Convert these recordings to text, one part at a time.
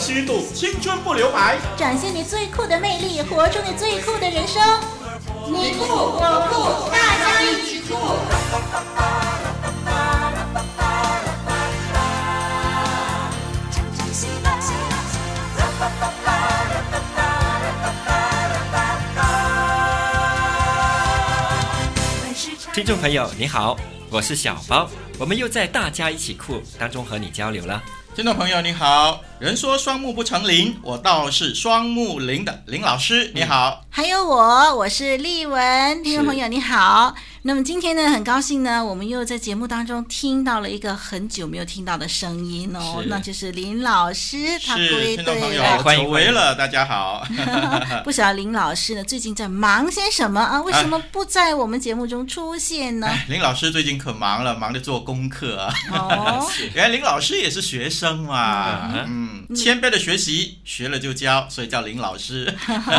虚度，青春不留白，展现你最酷的魅力，活出你最酷的人生。你酷我酷，大家一起酷！听众朋友，你好，我是小包，我们又在大家一起酷当中和你交流了。听众朋友，你好。人说双目不成林，我倒是双目林的林老师，你好。还有我，我是丽文。听众朋友，你好。那么今天呢，很高兴呢，我们又在节目当中听到了一个很久没有听到的声音哦，那就是林老师，他归队了，欢迎回了，大家好。不晓得林老师呢，最近在忙些什么啊？为什么不在我们节目中出现呢？哎、林老师最近可忙了，忙着做功课啊。哦，原来林老师也是学生嘛。嗯。嗯谦卑的学习，学了就教，所以叫林老师。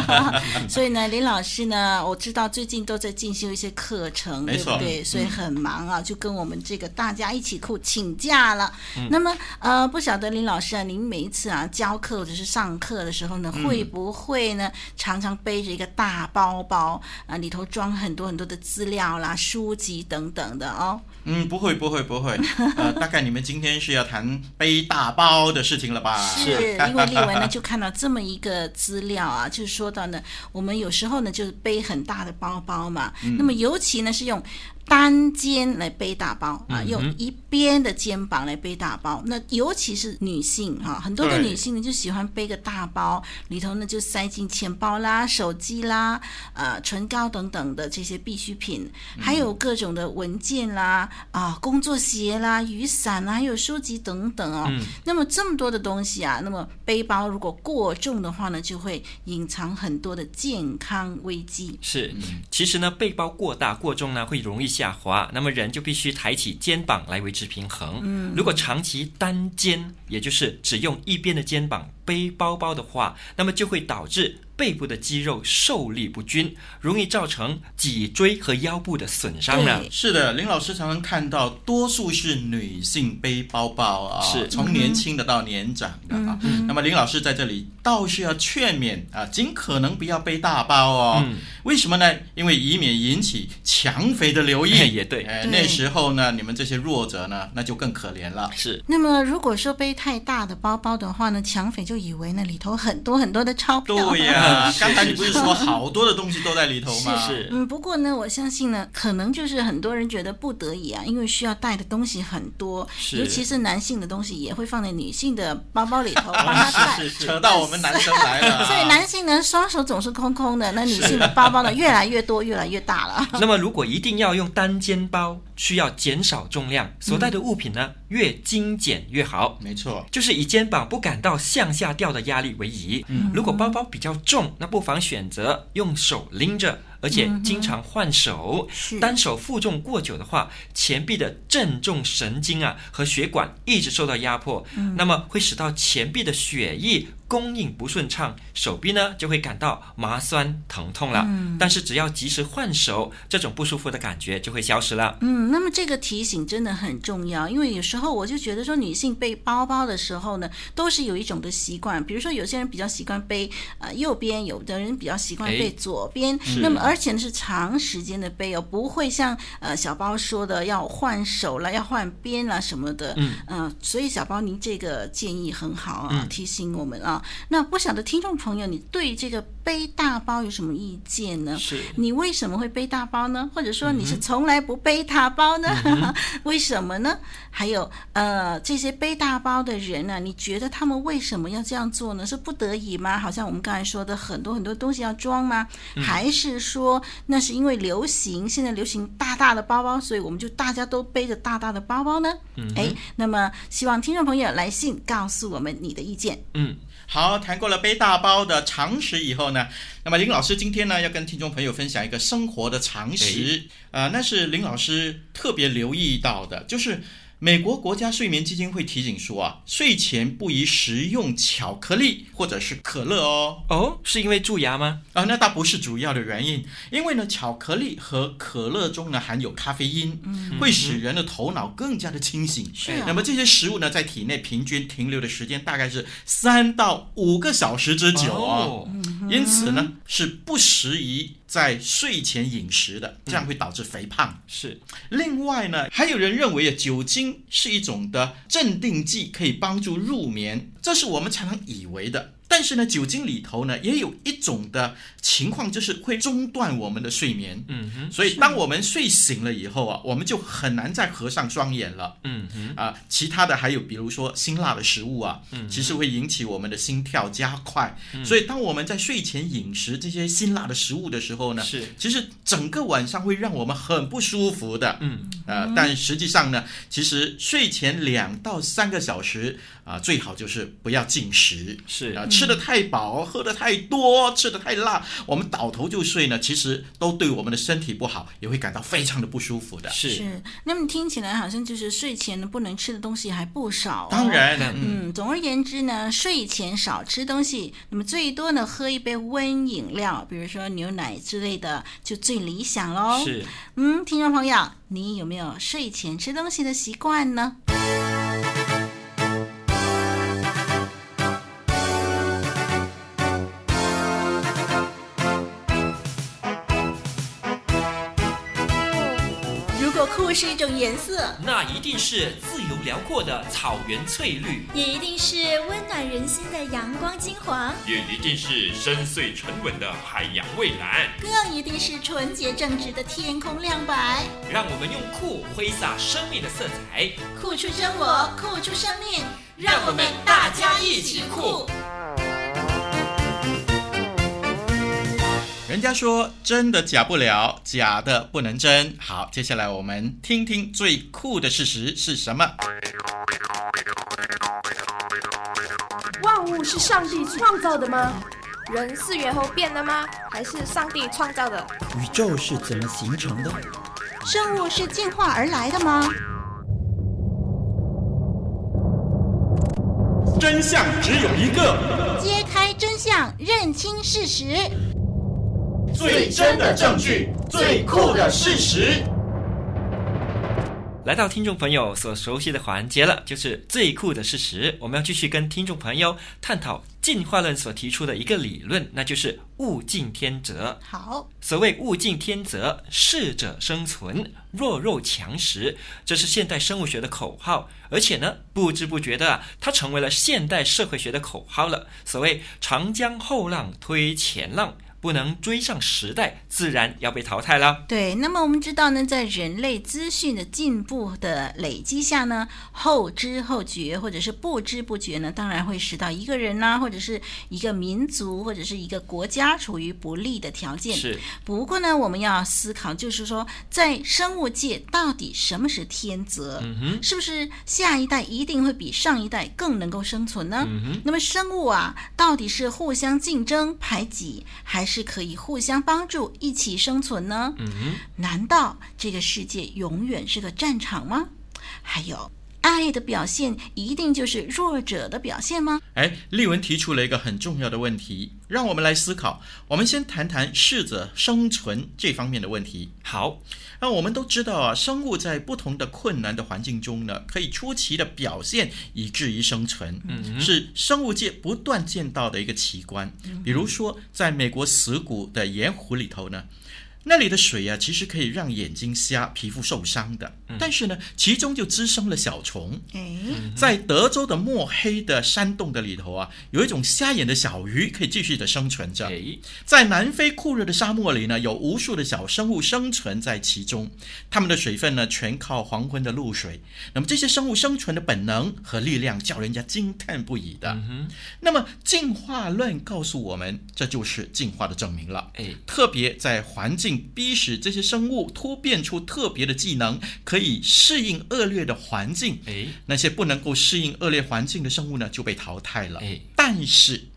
所以呢，林老师呢，我知道最近都在进修一些课程，对不对？所以很忙啊，就跟我们这个大家一起哭请假了。嗯、那么，呃，不晓得林老师啊，您每一次啊教课或者是上课的时候呢，会不会呢常常背着一个大包包啊，里头装很多很多的资料啦、书籍等等的哦？嗯，不会，不会，不会。呃，大概你们今天是要谈背大包的事情了吧？是，因为丽文呢就看到这么一个资料啊，就是说到呢，我们有时候呢就是背很大的包包嘛，嗯、那么尤其呢是用。单肩来背大包啊，用一边的肩膀来背大包。那尤其是女性哈，很多的女性呢就喜欢背个大包，里头呢就塞进钱包啦、手机啦、呃唇膏等等的这些必需品，还有各种的文件啦、啊工作鞋啦、雨伞啦，还有书籍等等哦。那么这么多的东西啊，那么背包如果过重的话呢，就会隐藏很多的健康危机。是，其实呢，背包过大过重呢，会容易。下滑，那么人就必须抬起肩膀来维持平衡。嗯，如果长期单肩，也就是只用一边的肩膀背包包的话，那么就会导致。背部的肌肉受力不均，容易造成脊椎和腰部的损伤呢。是的，林老师常常看到，多数是女性背包包啊，是从年轻的到年长的啊。嗯、那么林老师在这里倒是要劝勉啊，尽可能不要背大包哦。嗯、为什么呢？因为以免引起强匪的留意。也对，哎，那时候呢，你们这些弱者呢，那就更可怜了。是。那么如果说背太大的包包的话呢，强匪就以为那里头很多很多的钞票。对呀、刚才你不是说好多的东西都在里头吗？是是。嗯，不过呢，我相信呢，可能就是很多人觉得不得已啊，因为需要带的东西很多，尤其是男性的东西也会放在女性的包包里头 帮他带。是是是，扯到我们男生来了。所以男性呢，双手总是空空的，那女性的包包呢，越来越多，越来越大了。那么，如果一定要用单肩包，需要减少重量，所带的物品呢，越精简越好。没错，就是以肩膀不感到向下掉的压力为宜。嗯，如果包包比较重，那不妨选择用手拎着。而且经常换手，嗯、单手负重过久的话，前臂的正中神经啊和血管一直受到压迫，嗯、那么会使到前臂的血液供应不顺畅，手臂呢就会感到麻酸疼痛了。嗯、但是只要及时换手，这种不舒服的感觉就会消失了。嗯，那么这个提醒真的很重要，因为有时候我就觉得说，女性背包包的时候呢，都是有一种的习惯，比如说有些人比较习惯背呃右边，有的人比较习惯背左边，那么而而且呢是长时间的背哦，不会像呃小包说的要换手了，要换边了什么的。嗯所以小包您这个建议很好啊，嗯、提醒我们啊。那不晓得听众朋友，你对这个背大包有什么意见呢？是你为什么会背大包呢？或者说你是从来不背大包呢？嗯、为什么呢？还有呃这些背大包的人呢、啊，你觉得他们为什么要这样做呢？是不得已吗？好像我们刚才说的很多很多东西要装吗？嗯、还是说？那是因为流行，现在流行大大的包包，所以我们就大家都背着大大的包包呢。嗯，哎，那么希望听众朋友来信告诉我们你的意见。嗯，好，谈过了背大包的常识以后呢，那么林老师今天呢要跟听众朋友分享一个生活的常识，哎、呃，那是林老师特别留意到的，就是美国国家睡眠基金会提醒说啊，睡前不宜食用巧克力或者是可乐哦。哦，是因为蛀牙吗？啊，那倒不是主要的原因，因为呢，巧克力和可乐中呢含有咖啡因，嗯、会使人的头脑更加的清醒。是、啊，那么这些食物呢，在体内平均停留的时间大概是三到五个小时之久。哦、因此呢，是不适宜在睡前饮食的，这样会导致肥胖。嗯、是。另外呢，还有人认为啊，酒精。是一种的镇定剂，可以帮助入眠，这是我们常常以为的。但是呢，酒精里头呢，也有一种的情况，就是会中断我们的睡眠。嗯哼，所以当我们睡醒了以后啊，我们就很难再合上双眼了。嗯哼，啊，其他的还有比如说辛辣的食物啊，嗯，其实会引起我们的心跳加快。嗯，所以当我们在睡前饮食这些辛辣的食物的时候呢，是，其实整个晚上会让我们很不舒服的。嗯，啊，但实际上呢，其实睡前两到三个小时啊，最好就是不要进食。是啊。吃的太饱，喝的太多，吃的太辣，我们倒头就睡呢，其实都对我们的身体不好，也会感到非常的不舒服的。是，是，那么听起来好像就是睡前呢不能吃的东西还不少哦。当然，嗯，嗯，总而言之呢，睡前少吃东西，那么最多呢喝一杯温饮料，比如说牛奶之类的，就最理想喽。是，嗯，听众朋友，你有没有睡前吃东西的习惯呢？酷是一种颜色，那一定是自由辽阔的草原翠绿，也一定是温暖人心的阳光金黄，也一定是深邃沉稳的海洋蔚蓝，更一定是纯洁正直的天空亮白。让我们用酷挥洒生命的色彩，酷出真我，酷出生命，让我们大家一起酷。人家说真的假不了，假的不能真。好，接下来我们听听最酷的事实是什么？万物是上帝创造的吗？人是猿猴变的吗？还是上帝创造的？宇宙是怎么形成的？生物是进化而来的吗？真相只有一个，揭开真相，认清事实。最真的证据，最酷的事实。来到听众朋友所熟悉的环节了，就是最酷的事实。我们要继续跟听众朋友探讨进化论所提出的一个理论，那就是物竞天择。好，所谓物竞天择，适者生存，弱肉强食，这是现代生物学的口号。而且呢，不知不觉的啊，它成为了现代社会学的口号了。所谓长江后浪推前浪。不能追上时代，自然要被淘汰了。对，那么我们知道呢，在人类资讯的进步的累积下呢，后知后觉或者是不知不觉呢，当然会使到一个人呢，或者是一个民族或者是一个国家处于不利的条件。是。不过呢，我们要思考，就是说，在生物界到底什么是天择？嗯哼。是不是下一代一定会比上一代更能够生存呢？嗯哼。那么生物啊，到底是互相竞争排挤，还是？是可以互相帮助，一起生存呢？嗯，难道这个世界永远是个战场吗？还有，爱的表现一定就是弱者的表现吗？哎，丽文提出了一个很重要的问题，让我们来思考。我们先谈谈适者生存这方面的问题。好。那我们都知道啊，生物在不同的困难的环境中呢，可以出奇的表现，以至于生存，嗯，是生物界不断见到的一个奇观。比如说，在美国死谷的盐湖里头呢。那里的水啊，其实可以让眼睛瞎、皮肤受伤的。但是呢，其中就滋生了小虫。在德州的墨黑的山洞的里头啊，有一种瞎眼的小鱼可以继续的生存着。在南非酷热的沙漠里呢，有无数的小生物生存在其中。它们的水分呢，全靠黄昏的露水。那么这些生物生存的本能和力量，叫人家惊叹不已的。那么进化论告诉我们，这就是进化的证明了。特别在环境。逼使这些生物突变出特别的技能，可以适应恶劣的环境。诶，那些不能够适应恶劣环境的生物呢，就被淘汰了。诶，但是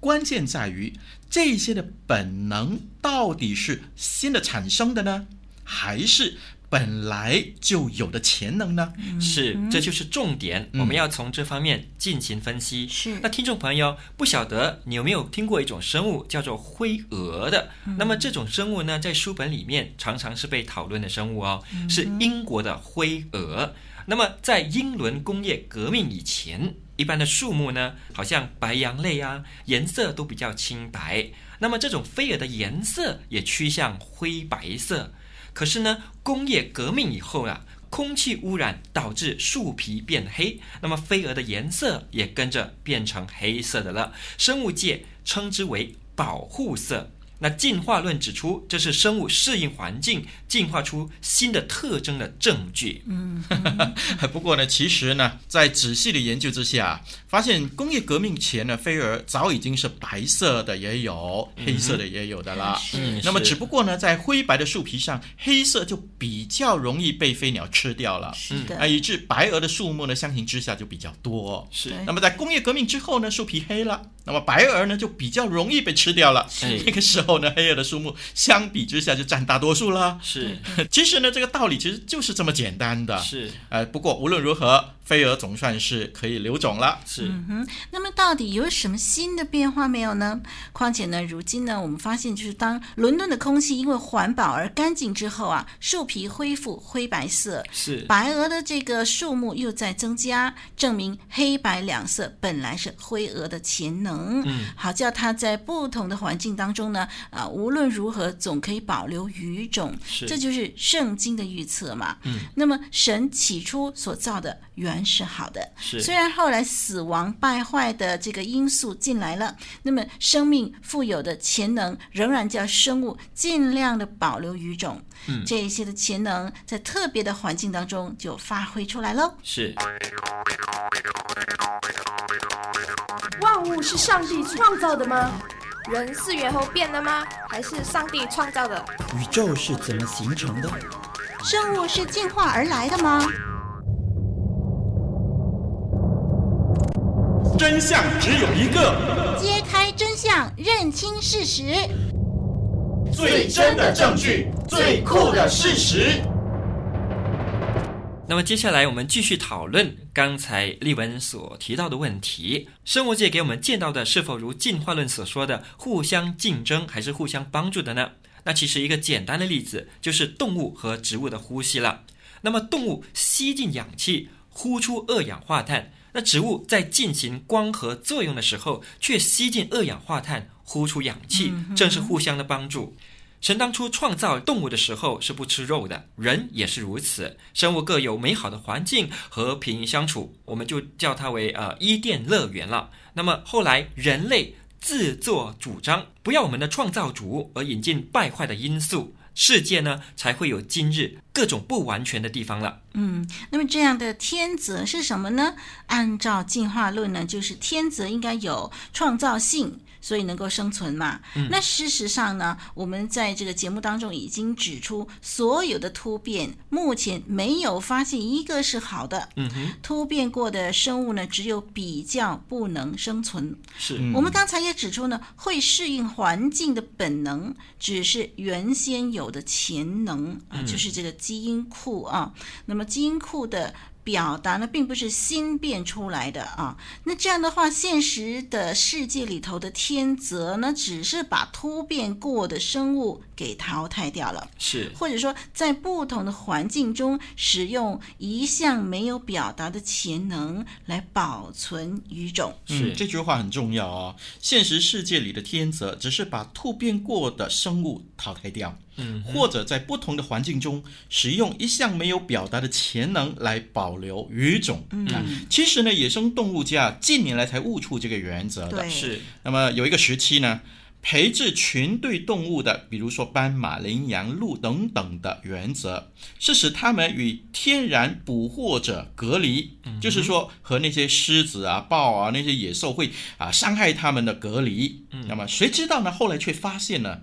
关键在于这些的本能到底是新的产生的呢，还是本来就有的潜能呢？是，这就是重点，嗯、我们要从这方面进行分析。是，那听众朋友不晓得你有没有听过一种生物叫做灰蛾的？嗯、那么这种生物呢，在书本里面常常是被讨论的生物哦，嗯、是英国的灰蛾。那么在英伦工业革命以前，一般的树木呢，好像白杨类啊，颜色都比较清白。那么这种飞蛾的颜色也趋向灰白色。可是呢，工业革命以后啊，空气污染导致树皮变黑，那么飞蛾的颜色也跟着变成黑色的了。生物界称之为保护色。那进化论指出，这是生物适应环境、进化出新的特征的证据。嗯，不过呢，其实呢，在仔细的研究之下，发现工业革命前呢，飞蛾早已经是白色的也有，黑色的也有的了。嗯，那么只不过呢，在灰白的树皮上，黑色就比较容易被飞鸟吃掉了。是的。啊，以致白蛾的树木呢，相形之下就比较多。是。那么在工业革命之后呢，树皮黑了，那么白蛾呢就比较容易被吃掉了。是。那个时候。黑夜的树木相比之下就占大多数了。是，其实呢，这个道理其实就是这么简单的。是，呃，不过无论如何。飞蛾总算是可以留种了，是。嗯哼，那么到底有什么新的变化没有呢？况且呢，如今呢，我们发现就是当伦敦的空气因为环保而干净之后啊，树皮恢复灰白色，是。白鹅的这个数目又在增加，证明黑白两色本来是灰鹅的潜能。嗯，好叫它在不同的环境当中呢，啊，无论如何总可以保留鱼种。是。这就是圣经的预测嘛。嗯。那么神起初所造的。原是好的，是。虽然后来死亡败坏的这个因素进来了，那么生命富有的潜能仍然叫生物尽量的保留余种。嗯，这一些的潜能在特别的环境当中就发挥出来喽。是。万物是上帝创造的吗？人是猿猴变的吗？还是上帝创造的？宇宙是怎么形成的？生物是进化而来的吗？真相只有一个，揭开真相，认清事实，最真的证据，最酷的事实。那么接下来我们继续讨论刚才丽文所提到的问题：生物界给我们见到的是否如进化论所说的互相竞争，还是互相帮助的呢？那其实一个简单的例子就是动物和植物的呼吸了。那么动物吸进氧气，呼出二氧化碳。那植物在进行光合作用的时候，却吸进二氧化碳，呼出氧气，正是互相的帮助。神当初创造动物的时候是不吃肉的，人也是如此。生物各有美好的环境，和平相处，我们就叫它为呃伊甸乐园了。那么后来人类自作主张，不要我们的创造主，而引进败坏的因素。世界呢，才会有今日各种不完全的地方了。嗯，那么这样的天择是什么呢？按照进化论呢，就是天择应该有创造性。所以能够生存嘛？嗯、那事实上呢，我们在这个节目当中已经指出，所有的突变目前没有发现一个是好的。嗯哼，突变过的生物呢，只有比较不能生存。是，我们刚才也指出呢，会适应环境的本能，只是原先有的潜能啊，嗯、就是这个基因库啊。那么基因库的。表达呢，并不是新变出来的啊。那这样的话，现实的世界里头的天择呢，只是把突变过的生物给淘汰掉了，是，或者说在不同的环境中使用一项没有表达的潜能来保存语种。是，这句话很重要啊、哦。现实世界里的天择，只是把突变过的生物淘汰掉。嗯，或者在不同的环境中使用一项没有表达的潜能来保留语种。嗯，其实呢，野生动物界近年来才悟出这个原则的。是。那么有一个时期呢，培植群对动物的，比如说斑马、羚羊、鹿等等的原则，是使它们与天然捕获者隔离，嗯、就是说和那些狮子啊、豹啊那些野兽会啊伤害它们的隔离。嗯，那么谁知道呢？后来却发现呢。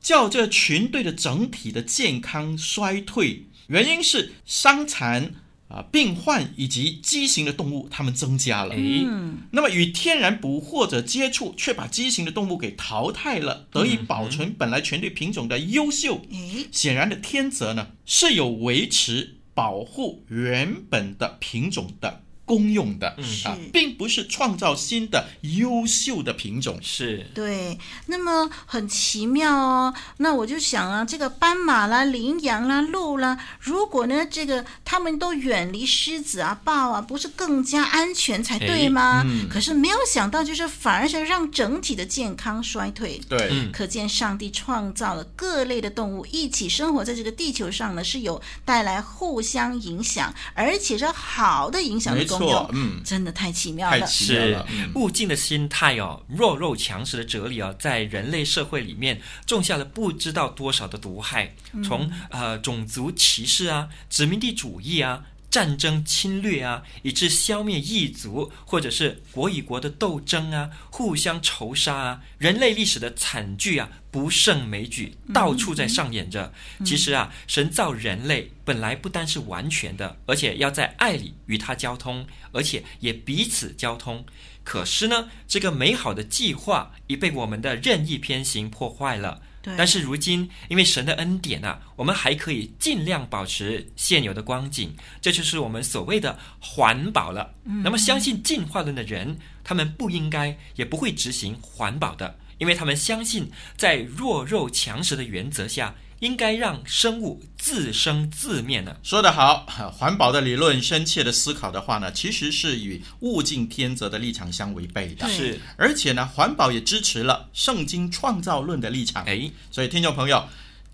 叫这群队的整体的健康衰退，原因是伤残啊，病患以及畸形的动物，它们增加了。嗯，那么与天然捕获者接触，却把畸形的动物给淘汰了，得以保存本来全队品种的优秀。诶，显然的天择呢，是有维持、保护原本的品种的。公用的，嗯啊，并不是创造新的优秀的品种，是对。那么很奇妙哦。那我就想啊，这个斑马啦、羚羊啦、鹿啦，如果呢，这个他们都远离狮子啊、豹啊，不是更加安全才对吗？嗯、可是没有想到，就是反而是让整体的健康衰退。对，可见上帝创造了各类的动物一起生活在这个地球上呢，是有带来互相影响，而且是好的影响的。错，嗯，真的太奇妙了。太奇妙了，是物竞的心态哦，弱肉强食的哲理哦，在人类社会里面种下了不知道多少的毒害，从呃种族歧视啊、殖民地主义啊。战争侵略啊，以致消灭异族，或者是国与国的斗争啊，互相仇杀啊，人类历史的惨剧啊，不胜枚举，到处在上演着。嗯、其实啊，神造人类本来不单是完全的，而且要在爱里与他交通，而且也彼此交通。可是呢，这个美好的计划已被我们的任意偏行破坏了。但是如今，因为神的恩典啊，我们还可以尽量保持现有的光景，这就是我们所谓的环保了。嗯、那么，相信进化论的人，他们不应该也不会执行环保的，因为他们相信在弱肉强食的原则下。应该让生物自生自灭呢？说得好，环保的理论，深切的思考的话呢，其实是与物竞天择的立场相违背的。是，而且呢，环保也支持了圣经创造论的立场。哎，所以听众朋友，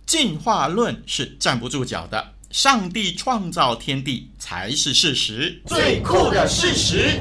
进化论是站不住脚的，上帝创造天地才是事实，最酷的事实。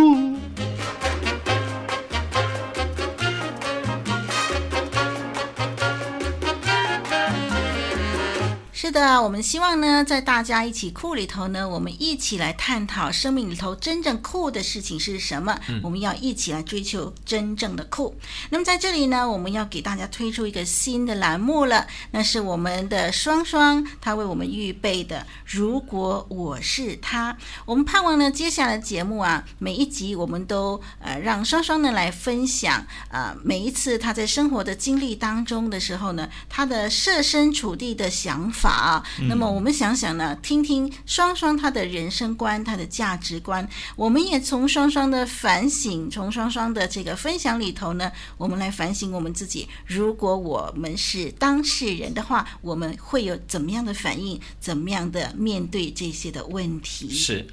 的，我们希望呢，在大家一起酷里头呢，我们一起来探讨生命里头真正酷的事情是什么。嗯、我们要一起来追求真正的酷。那么在这里呢，我们要给大家推出一个新的栏目了，那是我们的双双他为我们预备的。如果我是他，我们盼望呢，接下来的节目啊，每一集我们都呃让双双呢来分享啊、呃，每一次他在生活的经历当中的时候呢，他的设身处地的想法。啊，那么我们想想呢，听听双双他的人生观、他的价值观，我们也从双双的反省、从双双的这个分享里头呢，我们来反省我们自己。如果我们是当事人的话，我们会有怎么样的反应？怎么样的面对这些的问题？是。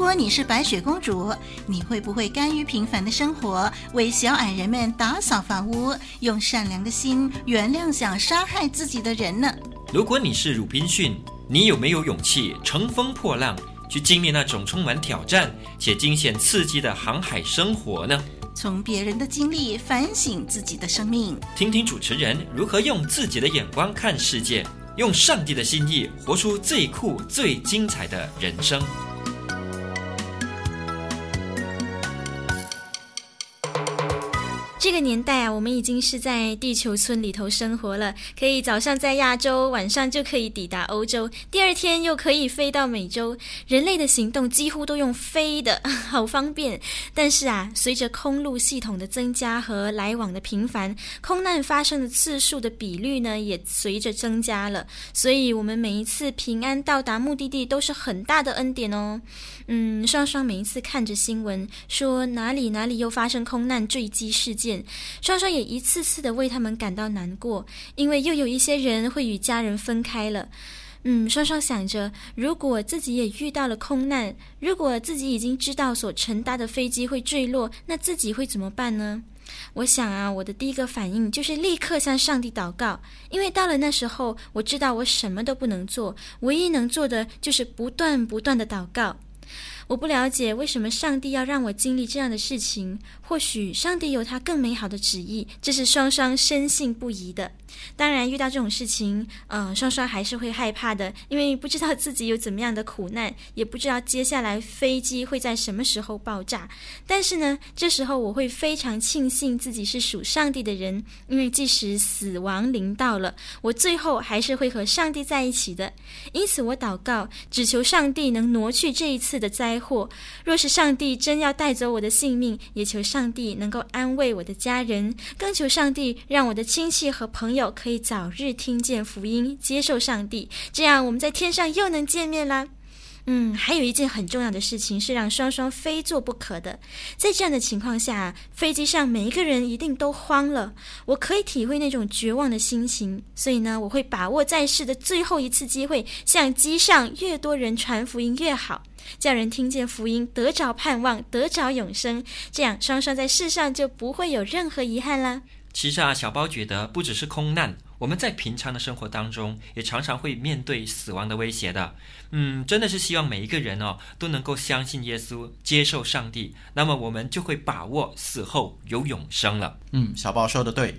果你是白雪公主，你会不会甘于平凡的生活，为小矮人们打扫房屋，用善良的心原谅想杀害自己的人呢？如果你是鲁滨逊，你有没有勇气乘风破浪，去经历那种充满挑战且惊险刺激的航海生活呢？从别人的经历反省自己的生命，听听主持人如何用自己的眼光看世界，用上帝的心意活出最酷、最精彩的人生。这个年代啊，我们已经是在地球村里头生活了。可以早上在亚洲，晚上就可以抵达欧洲，第二天又可以飞到美洲。人类的行动几乎都用飞的，好方便。但是啊，随着空路系统的增加和来往的频繁，空难发生的次数的比率呢，也随着增加了。所以，我们每一次平安到达目的地都是很大的恩典哦。嗯，双双每一次看着新闻说哪里哪里又发生空难坠机事件，双双也一次次的为他们感到难过，因为又有一些人会与家人分开了。嗯，双双想着，如果自己也遇到了空难，如果自己已经知道所乘搭的飞机会坠落，那自己会怎么办呢？我想啊，我的第一个反应就是立刻向上帝祷告，因为到了那时候，我知道我什么都不能做，唯一能做的就是不断不断的祷告。我不了解为什么上帝要让我经历这样的事情，或许上帝有他更美好的旨意，这是双双深信不疑的。当然，遇到这种事情，呃，双双还是会害怕的，因为不知道自己有怎么样的苦难，也不知道接下来飞机会在什么时候爆炸。但是呢，这时候我会非常庆幸自己是属上帝的人，因为即使死亡临到了，我最后还是会和上帝在一起的。因此，我祷告，只求上帝能挪去这一次的灾祸。若是上帝真要带走我的性命，也求上帝能够安慰我的家人，更求上帝让我的亲戚和朋友。可以早日听见福音，接受上帝，这样我们在天上又能见面啦。嗯，还有一件很重要的事情是让双双非做不可的。在这样的情况下，飞机上每一个人一定都慌了。我可以体会那种绝望的心情，所以呢，我会把握在世的最后一次机会，向机上越多人传福音越好，叫人听见福音，得着盼望，得着永生。这样双双在世上就不会有任何遗憾啦。其实啊，小包觉得不只是空难，我们在平常的生活当中也常常会面对死亡的威胁的。嗯，真的是希望每一个人哦都能够相信耶稣，接受上帝，那么我们就会把握死后有永生了。嗯，小包说的对。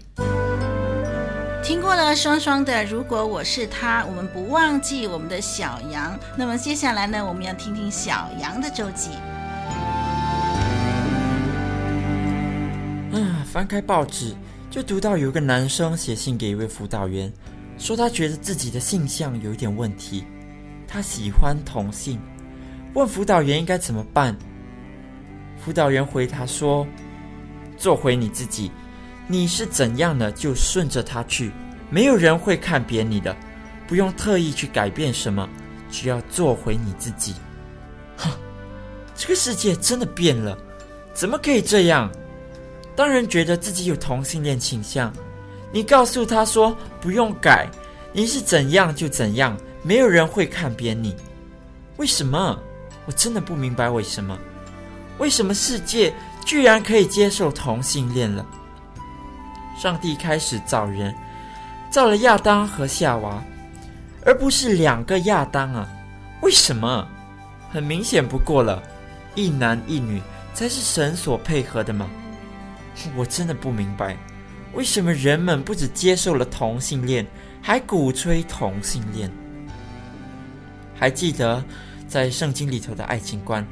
听过了双双的，如果我是他，我们不忘记我们的小羊。那么接下来呢，我们要听听小羊的周记。嗯，翻开报纸。就读到有个男生写信给一位辅导员，说他觉得自己的性向有一点问题，他喜欢同性，问辅导员应该怎么办。辅导员回他说：“做回你自己，你是怎样的就顺着他去，没有人会看扁你的，不用特意去改变什么，只要做回你自己。”哼，这个世界真的变了，怎么可以这样？当人觉得自己有同性恋倾向，你告诉他说不用改，你是怎样就怎样，没有人会看扁你。为什么？我真的不明白为什么？为什么世界居然可以接受同性恋了？上帝开始造人，造了亚当和夏娃，而不是两个亚当啊？为什么？很明显不过了，一男一女才是神所配合的嘛。我真的不明白，为什么人们不只接受了同性恋，还鼓吹同性恋？还记得在圣经里头的爱情观，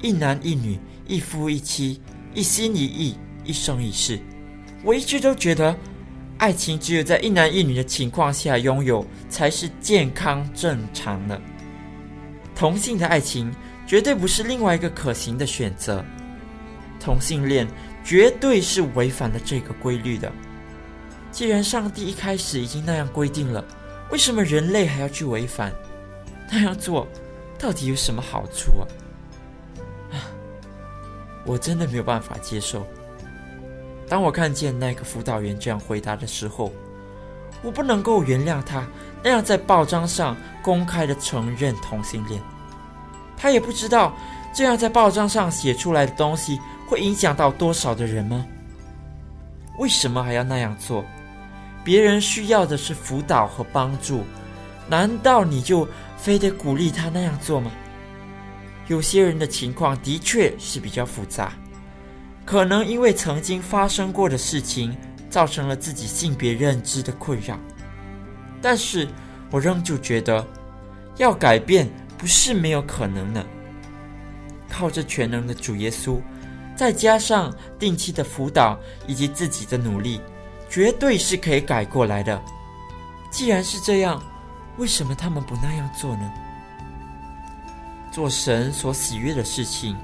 一男一女，一夫一妻，一心一意，一生一世。我一直都觉得，爱情只有在一男一女的情况下拥有，才是健康正常的。同性的爱情绝对不是另外一个可行的选择。同性恋。绝对是违反了这个规律的。既然上帝一开始已经那样规定了，为什么人类还要去违反？那样做到底有什么好处啊？啊，我真的没有办法接受。当我看见那个辅导员这样回答的时候，我不能够原谅他那样在报章上公开的承认同性恋。他也不知道这样在报章上写出来的东西。会影响到多少的人吗？为什么还要那样做？别人需要的是辅导和帮助，难道你就非得鼓励他那样做吗？有些人的情况的确是比较复杂，可能因为曾经发生过的事情，造成了自己性别认知的困扰。但是我仍旧觉得，要改变不是没有可能的，靠着全能的主耶稣。再加上定期的辅导以及自己的努力，绝对是可以改过来的。既然是这样，为什么他们不那样做呢？做神所喜悦的事情，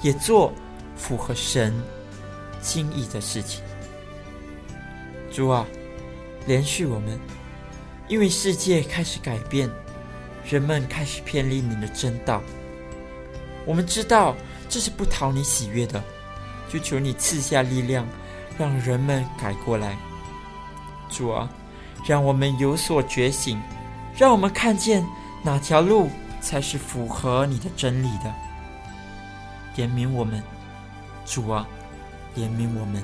也做符合神心意的事情。主啊，怜恤我们，因为世界开始改变，人们开始偏离你的真道。我们知道。这是不讨你喜悦的，就求你赐下力量，让人们改过来。主啊，让我们有所觉醒，让我们看见哪条路才是符合你的真理的。怜悯我们，主啊，怜悯我们。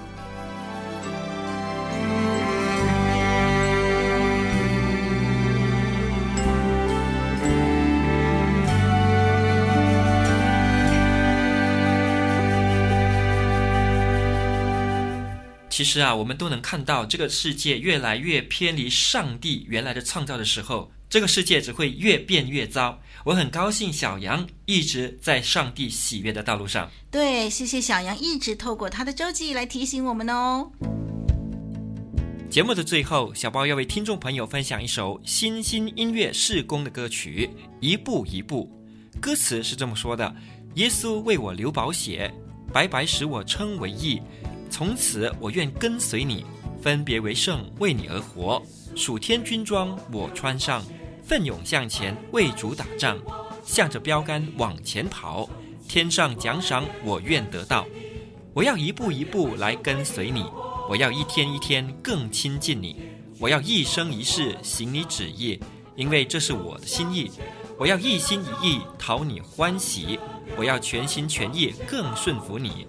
其实啊，我们都能看到这个世界越来越偏离上帝原来的创造的时候，这个世界只会越变越糟。我很高兴小羊一直在上帝喜悦的道路上。对，谢谢小羊一直透过他的周记来提醒我们哦。节目的最后，小包要为听众朋友分享一首新兴音乐事工的歌曲《一步一步》。歌词是这么说的：“耶稣为我流宝血，白白使我称为义。从此我愿跟随你，分别为圣，为你而活。属天军装我穿上。”奋勇向前，为主打仗，向着标杆往前跑。天上奖赏我愿得到。我要一步一步来跟随你，我要一天一天更亲近你。我要一生一世行你旨意，因为这是我的心意。我要一心一意讨你欢喜，我要全心全意更顺服你。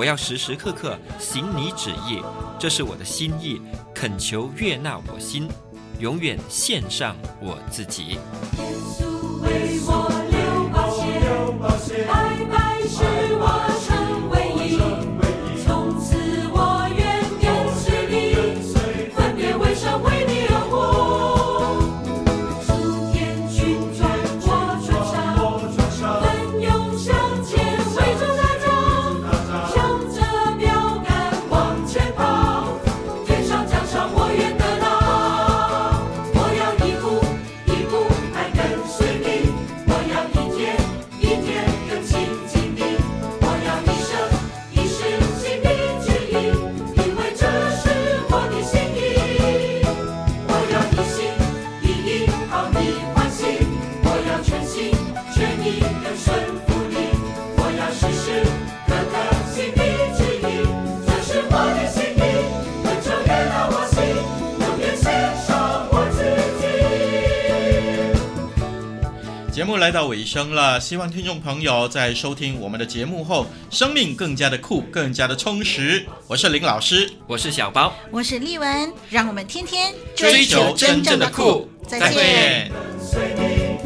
我要时时刻刻行你旨意，这是我的心意，恳求悦纳我心。永远献上我自己。来到尾声了，希望听众朋友在收听我们的节目后，生命更加的酷，更加的充实。我是林老师，我是小包，我是丽文，让我们天天追求真正的酷。再见。再见。